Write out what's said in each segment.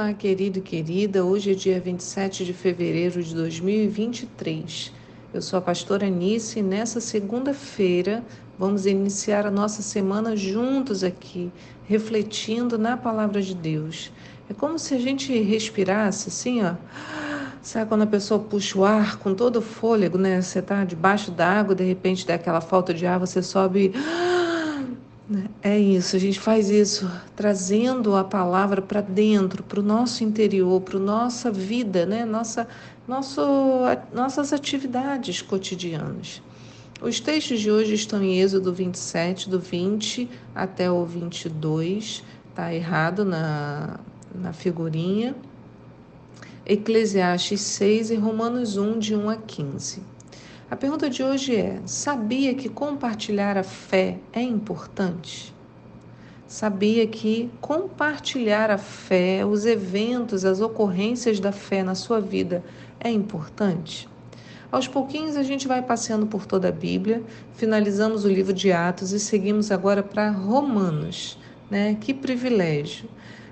Olá, querido e querida. Hoje é dia 27 de fevereiro de 2023. Eu sou a pastora Anice e nessa segunda-feira vamos iniciar a nossa semana juntos aqui, refletindo na palavra de Deus. É como se a gente respirasse assim, ó. Sabe quando a pessoa puxa o ar com todo o fôlego, né? Você tá debaixo d'água, de repente dá aquela falta de ar, você sobe? É isso, a gente faz isso trazendo a palavra para dentro, para o nosso interior, para a nossa vida, né? nossa, nosso, nossas atividades cotidianas. Os textos de hoje estão em Êxodo 27, do 20 até o 22, está errado na, na figurinha. Eclesiastes 6 e Romanos 1, de 1 a 15. A pergunta de hoje é: sabia que compartilhar a fé é importante? Sabia que compartilhar a fé, os eventos, as ocorrências da fé na sua vida é importante? Aos pouquinhos a gente vai passeando por toda a Bíblia, finalizamos o livro de Atos e seguimos agora para Romanos. Né? Que privilégio!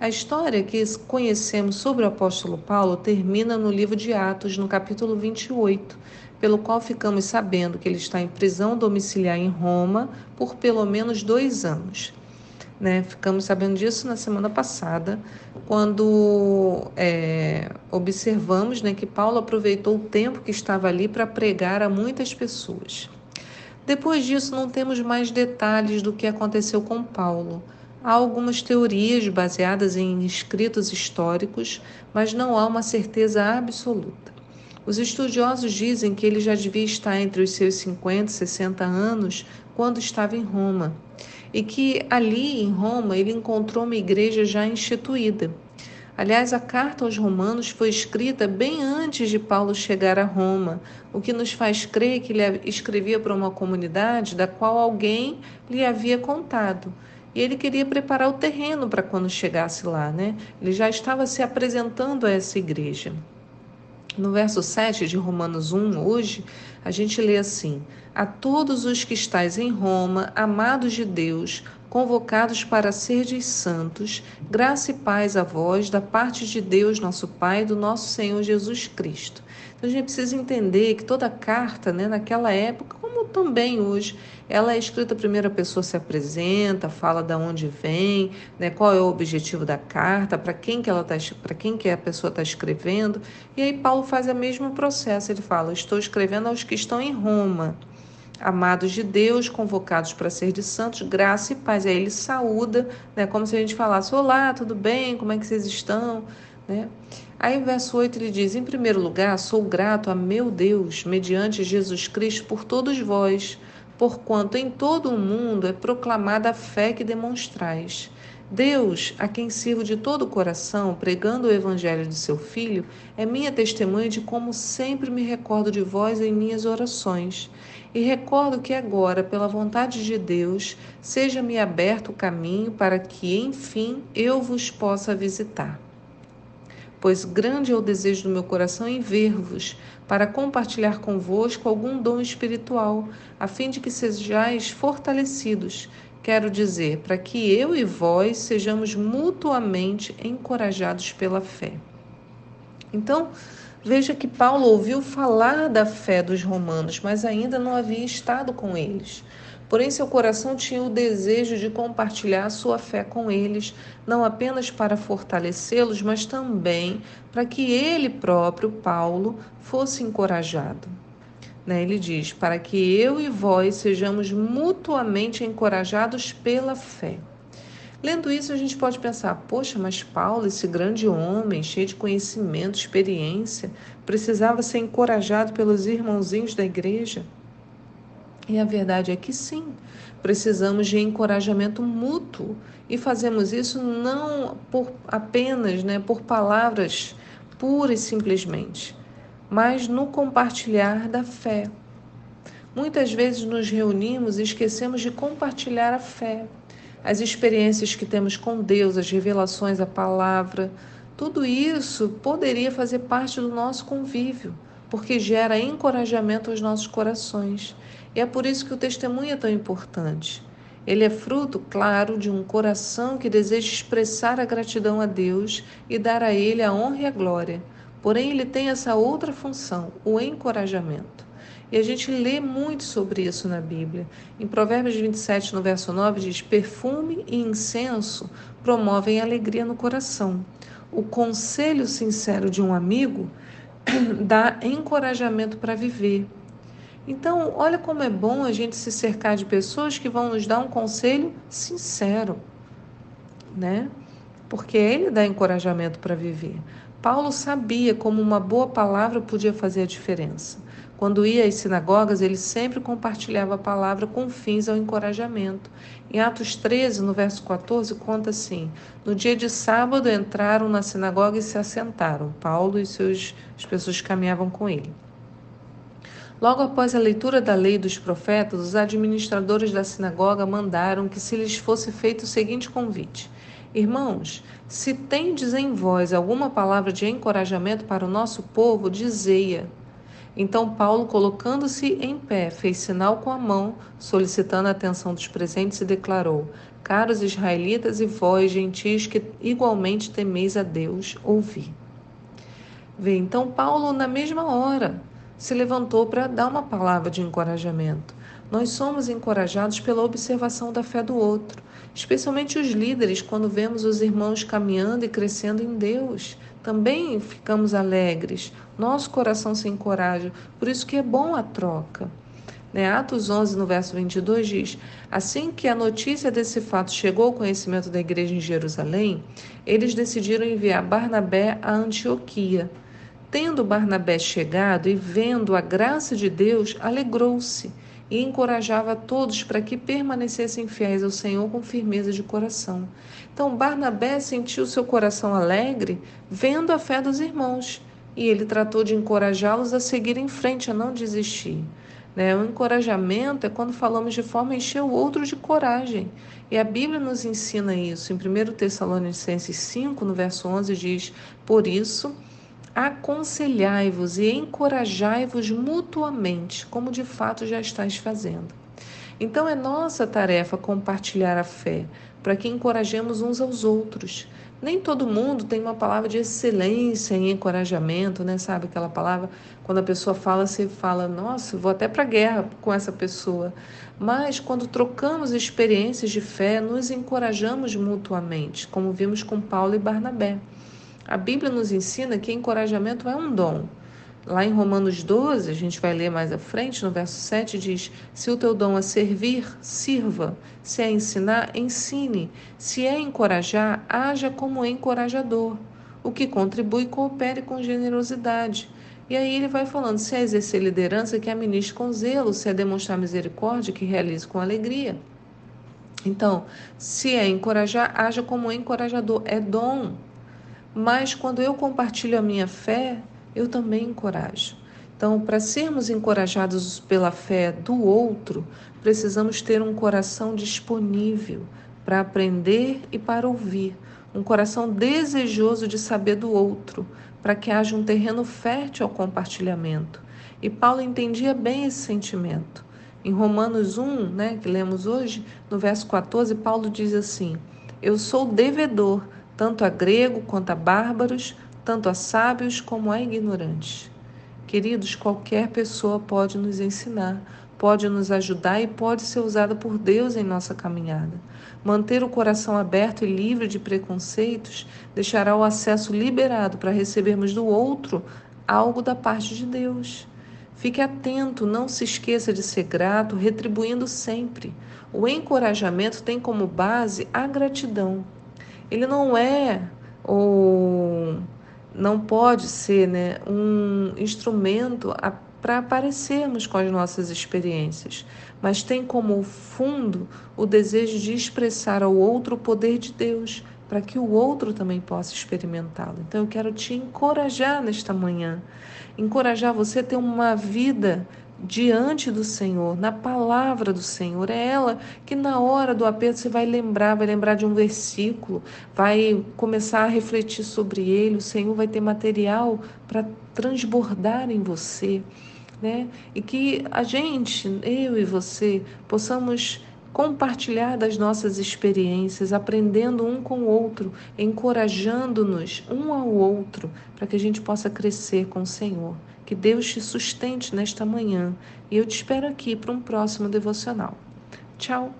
A história que conhecemos sobre o apóstolo Paulo termina no livro de Atos, no capítulo 28, pelo qual ficamos sabendo que ele está em prisão domiciliar em Roma por pelo menos dois anos. Né? Ficamos sabendo disso na semana passada, quando é, observamos né, que Paulo aproveitou o tempo que estava ali para pregar a muitas pessoas. Depois disso, não temos mais detalhes do que aconteceu com Paulo. Há algumas teorias baseadas em escritos históricos, mas não há uma certeza absoluta. Os estudiosos dizem que ele já devia estar entre os seus 50 e 60 anos quando estava em Roma, e que ali em Roma ele encontrou uma igreja já instituída. Aliás, a carta aos Romanos foi escrita bem antes de Paulo chegar a Roma, o que nos faz crer que ele escrevia para uma comunidade da qual alguém lhe havia contado. E ele queria preparar o terreno para quando chegasse lá, né? Ele já estava se apresentando a essa igreja. No verso 7 de Romanos 1, hoje, a gente lê assim: A todos os que estáis em Roma, amados de Deus, convocados para serdes santos, graça e paz a vós da parte de Deus, nosso Pai, do nosso Senhor Jesus Cristo. Então a gente precisa entender que toda carta, né, naquela época, como também hoje, ela é escrita a primeira pessoa se apresenta, fala de onde vem, né, qual é o objetivo da carta, para quem que ela tá, para quem que a pessoa está escrevendo. E aí Paulo faz o mesmo processo, ele fala: "Estou escrevendo aos que estão em Roma, amados de Deus, convocados para ser de santos, graça e paz". Aí ele saúda, né, como se a gente falasse: "Olá, tudo bem? Como é que vocês estão?", né? Aí, o verso 8 ele diz: Em primeiro lugar, sou grato a meu Deus, mediante Jesus Cristo, por todos vós, porquanto em todo o mundo é proclamada a fé que demonstrais. Deus, a quem sirvo de todo o coração, pregando o evangelho de seu Filho, é minha testemunha de como sempre me recordo de vós em minhas orações. E recordo que agora, pela vontade de Deus, seja-me aberto o caminho para que, enfim, eu vos possa visitar pois grande é o desejo do meu coração em ver-vos, para compartilhar convosco algum dom espiritual, a fim de que sejais fortalecidos. Quero dizer, para que eu e vós sejamos mutuamente encorajados pela fé. Então, veja que Paulo ouviu falar da fé dos romanos, mas ainda não havia estado com eles. Porém, seu coração tinha o desejo de compartilhar sua fé com eles, não apenas para fortalecê-los, mas também para que ele próprio, Paulo, fosse encorajado. Né? Ele diz: para que eu e vós sejamos mutuamente encorajados pela fé. Lendo isso, a gente pode pensar: poxa, mas Paulo, esse grande homem, cheio de conhecimento, experiência, precisava ser encorajado pelos irmãozinhos da igreja? E a verdade é que sim, precisamos de encorajamento mútuo. E fazemos isso não por apenas, né, por palavras puras e simplesmente, mas no compartilhar da fé. Muitas vezes nos reunimos e esquecemos de compartilhar a fé, as experiências que temos com Deus, as revelações, a palavra, tudo isso poderia fazer parte do nosso convívio, porque gera encorajamento aos nossos corações. E é por isso que o testemunho é tão importante. Ele é fruto, claro, de um coração que deseja expressar a gratidão a Deus e dar a Ele a honra e a glória. Porém, ele tem essa outra função, o encorajamento. E a gente lê muito sobre isso na Bíblia. Em Provérbios 27, no verso 9, diz: Perfume e incenso promovem alegria no coração. O conselho sincero de um amigo dá encorajamento para viver. Então, olha como é bom a gente se cercar de pessoas que vão nos dar um conselho sincero, né? Porque ele dá encorajamento para viver. Paulo sabia como uma boa palavra podia fazer a diferença. Quando ia às sinagogas, ele sempre compartilhava a palavra com fins ao encorajamento. Em Atos 13, no verso 14, conta assim: No dia de sábado entraram na sinagoga e se assentaram. Paulo e seus, as pessoas que caminhavam com ele. Logo após a leitura da lei dos profetas, os administradores da sinagoga mandaram que se lhes fosse feito o seguinte convite: Irmãos, se tendes em vós alguma palavra de encorajamento para o nosso povo, dizei-a. Então Paulo, colocando-se em pé, fez sinal com a mão, solicitando a atenção dos presentes e declarou: Caros israelitas e vós, gentis, que igualmente temeis a Deus, ouvi. Vê, então Paulo, na mesma hora, se levantou para dar uma palavra de encorajamento. Nós somos encorajados pela observação da fé do outro, especialmente os líderes, quando vemos os irmãos caminhando e crescendo em Deus também ficamos alegres, nosso coração se encoraja, por isso que é bom a troca. Né? Atos 11, no verso 22, diz: Assim que a notícia desse fato chegou ao conhecimento da igreja em Jerusalém, eles decidiram enviar Barnabé a Antioquia. Tendo Barnabé chegado e vendo a graça de Deus, alegrou-se e encorajava todos para que permanecessem fiéis ao Senhor com firmeza de coração. Então Barnabé sentiu seu coração alegre vendo a fé dos irmãos e ele tratou de encorajá-los a seguir em frente, a não desistir. Né? O encorajamento é quando falamos de forma a encher o outro de coragem. E a Bíblia nos ensina isso. Em 1 Tessalonicenses 5, no verso 11, diz: Por isso aconselhai-vos e encorajai-vos mutuamente, como de fato já estáis fazendo. Então é nossa tarefa compartilhar a fé, para que encorajemos uns aos outros. Nem todo mundo tem uma palavra de excelência em encorajamento, né? Sabe aquela palavra quando a pessoa fala, você fala, nossa, vou até para a guerra com essa pessoa. Mas quando trocamos experiências de fé, nos encorajamos mutuamente, como vimos com Paulo e Barnabé. A Bíblia nos ensina que encorajamento é um dom. Lá em Romanos 12, a gente vai ler mais à frente, no verso 7, diz: Se o teu dom é servir, sirva. Se é ensinar, ensine. Se é encorajar, haja como encorajador. O que contribui, coopere com generosidade. E aí ele vai falando: se é exercer liderança, que administre com zelo. Se é demonstrar misericórdia, que realize com alegria. Então, se é encorajar, haja como encorajador. É dom. Mas quando eu compartilho a minha fé, eu também encorajo. Então, para sermos encorajados pela fé do outro, precisamos ter um coração disponível para aprender e para ouvir, um coração desejoso de saber do outro, para que haja um terreno fértil ao compartilhamento. E Paulo entendia bem esse sentimento. Em Romanos 1, né, que lemos hoje, no verso 14, Paulo diz assim: Eu sou devedor tanto a grego quanto a bárbaros, tanto a sábios como a ignorantes. Queridos, qualquer pessoa pode nos ensinar, pode nos ajudar e pode ser usada por Deus em nossa caminhada. Manter o coração aberto e livre de preconceitos deixará o acesso liberado para recebermos do outro algo da parte de Deus. Fique atento, não se esqueça de ser grato, retribuindo sempre. O encorajamento tem como base a gratidão. Ele não é ou não pode ser né, um instrumento para aparecermos com as nossas experiências, mas tem como fundo o desejo de expressar ao outro o poder de Deus, para que o outro também possa experimentá-lo. Então eu quero te encorajar nesta manhã, encorajar você a ter uma vida diante do Senhor, na palavra do Senhor. É ela que na hora do aperto você vai lembrar, vai lembrar de um versículo, vai começar a refletir sobre ele. O Senhor vai ter material para transbordar em você, né? E que a gente, eu e você, possamos compartilhar das nossas experiências, aprendendo um com o outro, encorajando-nos um ao outro, para que a gente possa crescer com o Senhor. Que Deus te sustente nesta manhã e eu te espero aqui para um próximo devocional. Tchau!